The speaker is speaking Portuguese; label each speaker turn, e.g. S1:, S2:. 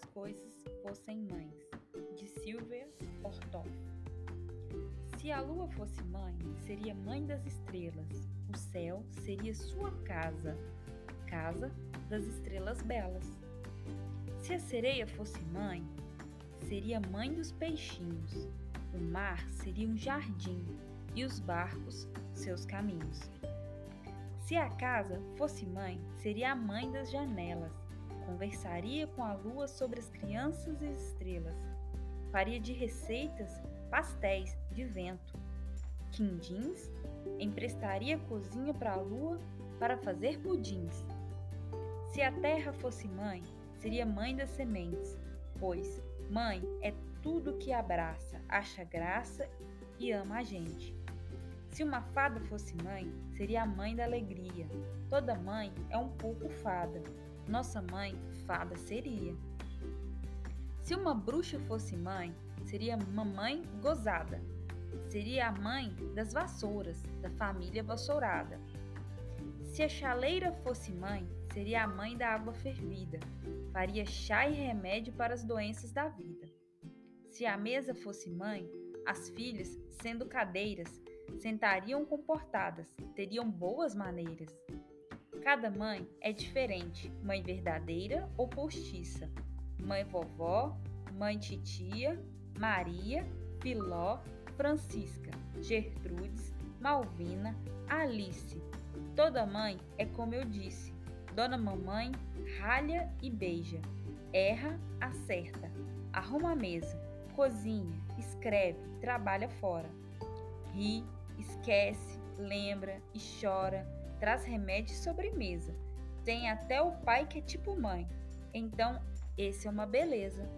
S1: as coisas fossem mães, de Silvia Ortoff. Se a lua fosse mãe, seria mãe das estrelas, o céu seria sua casa, casa das estrelas belas. Se a sereia fosse mãe, seria mãe dos peixinhos, o mar seria um jardim e os barcos seus caminhos. Se a casa fosse mãe, seria a mãe das janelas, Conversaria com a lua sobre as crianças e as estrelas. Faria de receitas pastéis de vento. Quindins emprestaria cozinha para a lua para fazer pudins. Se a terra fosse mãe, seria mãe das sementes, pois mãe é tudo que abraça, acha graça e ama a gente. Se uma fada fosse mãe, seria a mãe da alegria. Toda mãe é um pouco fada. Nossa mãe, fada seria. Se uma bruxa fosse mãe, seria mamãe gozada. Seria a mãe das vassouras, da família vassourada. Se a chaleira fosse mãe, seria a mãe da água fervida. Faria chá e remédio para as doenças da vida. Se a mesa fosse mãe, as filhas, sendo cadeiras, sentariam comportadas, teriam boas maneiras. Cada mãe é diferente, mãe verdadeira ou postiça, mãe vovó, mãe titia, Maria, Filó, Francisca, Gertrudes, Malvina, Alice. Toda mãe é como eu disse. Dona Mamãe ralha e beija, erra, acerta, arruma a mesa, cozinha, escreve, trabalha fora. Ri, esquece, lembra e chora, traz remédio e sobremesa. Tem até o pai que é tipo mãe. Então, esse é uma beleza.